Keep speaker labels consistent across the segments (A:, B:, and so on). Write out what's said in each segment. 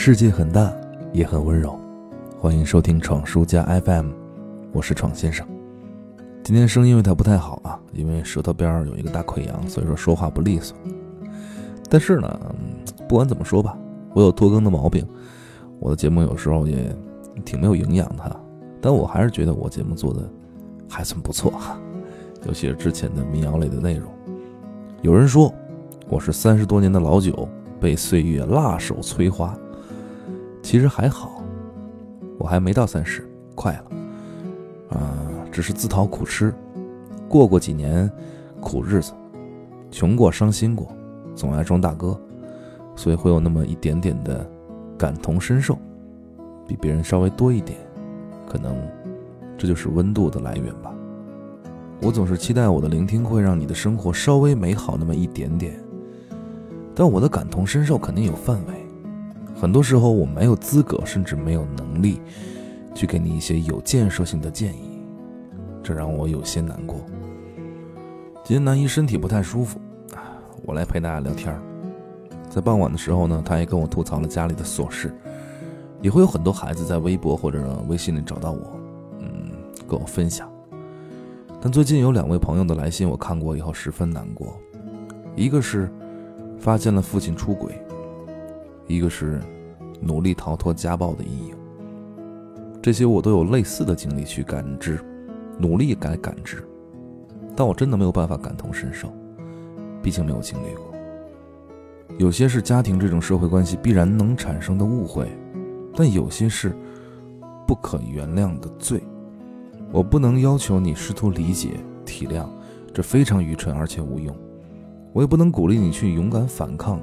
A: 世界很大，也很温柔。欢迎收听闯书家 FM，我是闯先生。今天声音有点不太好啊，因为舌头边有一个大溃疡，所以说说话不利索。但是呢，不管怎么说吧，我有拖更的毛病，我的节目有时候也挺没有营养的。但我还是觉得我节目做的还算不错哈，尤其是之前的民谣类的内容。有人说我是三十多年的老酒，被岁月辣手摧花。其实还好，我还没到三十，快了，啊，只是自讨苦吃，过过几年苦日子，穷过伤心过，总爱装大哥，所以会有那么一点点的感同身受，比别人稍微多一点，可能这就是温度的来源吧。我总是期待我的聆听会让你的生活稍微美好那么一点点，但我的感同身受肯定有范围。很多时候我没有资格，甚至没有能力，去给你一些有建设性的建议，这让我有些难过。今天南一身体不太舒服，我来陪大家聊天。在傍晚的时候呢，他也跟我吐槽了家里的琐事，也会有很多孩子在微博或者微信里找到我，嗯，跟我分享。但最近有两位朋友的来信，我看过以后十分难过，一个是发现了父亲出轨。一个是努力逃脱家暴的阴影，这些我都有类似的经历去感知，努力该感知，但我真的没有办法感同身受，毕竟没有经历过。有些是家庭这种社会关系必然能产生的误会，但有些是不可原谅的罪。我不能要求你试图理解、体谅，这非常愚蠢而且无用。我也不能鼓励你去勇敢反抗。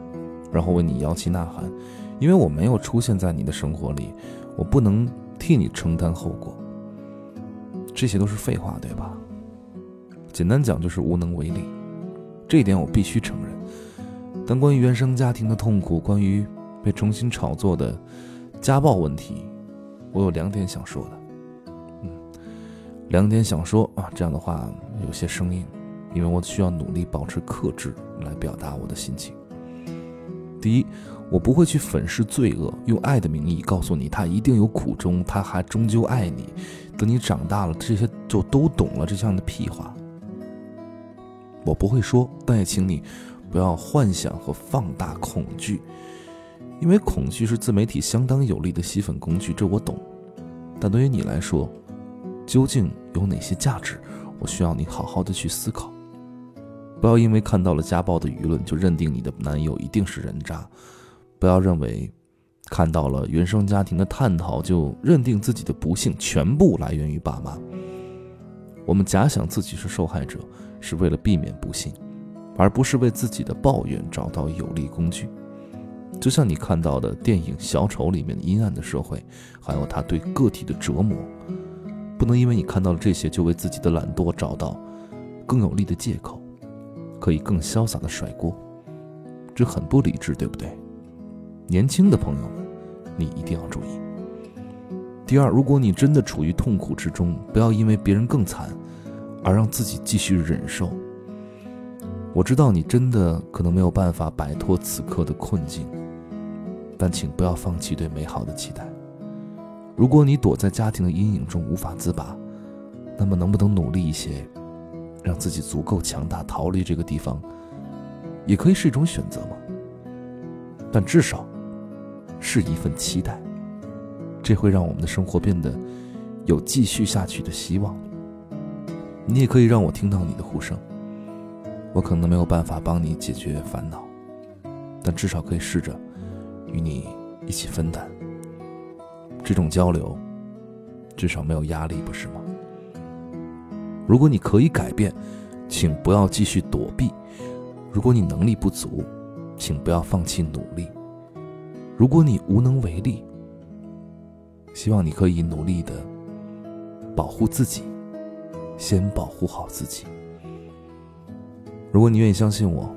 A: 然后为你摇旗呐喊，因为我没有出现在你的生活里，我不能替你承担后果。这些都是废话，对吧？简单讲就是无能为力，这一点我必须承认。但关于原生家庭的痛苦，关于被重新炒作的家暴问题，我有两点想说的。嗯，两点想说啊，这样的话有些生硬，因为我需要努力保持克制来表达我的心情。第一，我不会去粉饰罪恶，用爱的名义告诉你他一定有苦衷，他还终究爱你。等你长大了，这些就都懂了。这样的屁话，我不会说。但也请你不要幻想和放大恐惧，因为恐惧是自媒体相当有力的吸粉工具，这我懂。但对于你来说，究竟有哪些价值？我需要你好好的去思考。不要因为看到了家暴的舆论就认定你的男友一定是人渣，不要认为看到了原生家庭的探讨就认定自己的不幸全部来源于爸妈。我们假想自己是受害者，是为了避免不幸，而不是为自己的抱怨找到有力工具。就像你看到的电影《小丑》里面阴暗的社会，还有他对个体的折磨，不能因为你看到了这些就为自己的懒惰找到更有力的借口。可以更潇洒的甩锅，这很不理智，对不对？年轻的朋友们，你一定要注意。第二，如果你真的处于痛苦之中，不要因为别人更惨，而让自己继续忍受。我知道你真的可能没有办法摆脱此刻的困境，但请不要放弃对美好的期待。如果你躲在家庭的阴影中无法自拔，那么能不能努力一些？让自己足够强大，逃离这个地方，也可以是一种选择吗？但至少是一份期待，这会让我们的生活变得有继续下去的希望。你也可以让我听到你的呼声，我可能没有办法帮你解决烦恼，但至少可以试着与你一起分担。这种交流至少没有压力，不是吗？如果你可以改变，请不要继续躲避；如果你能力不足，请不要放弃努力；如果你无能为力，希望你可以努力的保护自己，先保护好自己。如果你愿意相信我，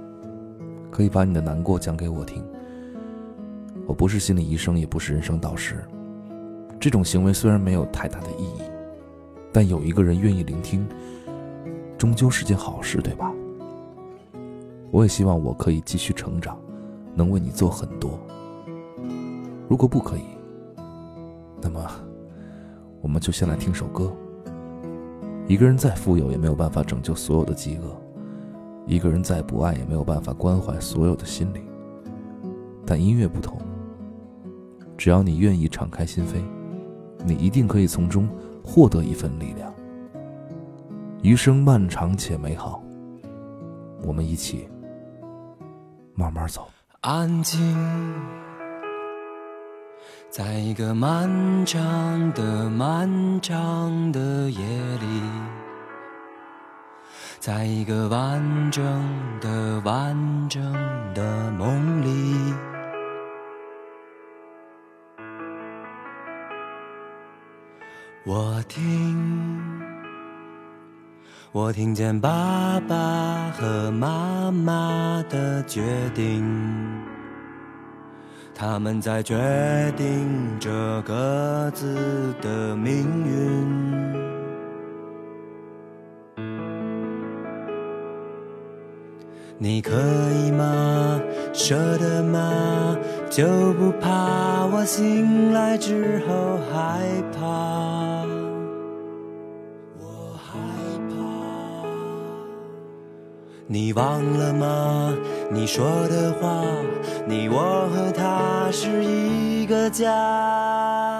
A: 可以把你的难过讲给我听。我不是心理医生，也不是人生导师，这种行为虽然没有太大的意义。但有一个人愿意聆听，终究是件好事，对吧？我也希望我可以继续成长，能为你做很多。如果不可以，那么我们就先来听首歌。一个人再富有，也没有办法拯救所有的饥饿；一个人再不爱，也没有办法关怀所有的心灵。但音乐不同，只要你愿意敞开心扉，你一定可以从中获得一份力量。余生漫长且美好，我们一起慢慢走。
B: 安静，在一个漫长的、漫长的夜里，在一个完整的、完整的梦里，我听。我听见爸爸和妈妈的决定，他们在决定着各自的命运。你可以吗？舍得吗？就不怕我醒来之后害怕？我害怕你忘了吗？你说的话，你我和他是一个家。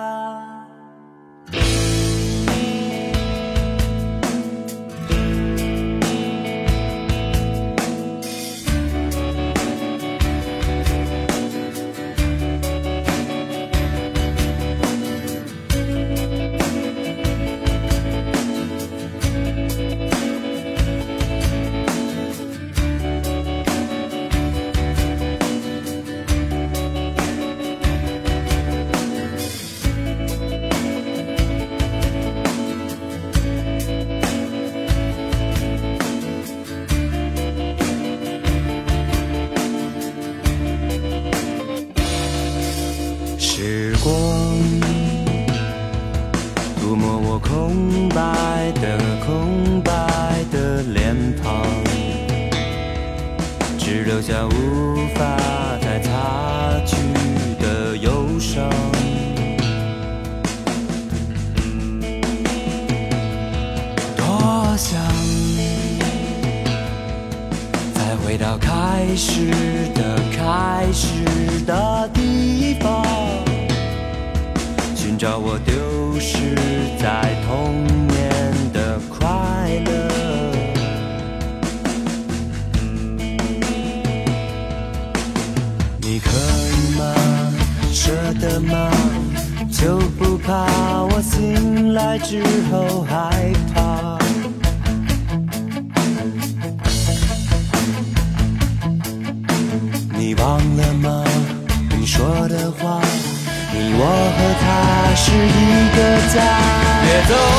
B: 光抚摸我空白的空白的脸庞只留下无法再擦去的忧伤。多想再回到开始的开始的地方。找我丢失在童年的快乐。你可以吗舍得吗？就不怕我醒来之后害怕？你忘了吗？你说的话，你我和他是一个家。别走，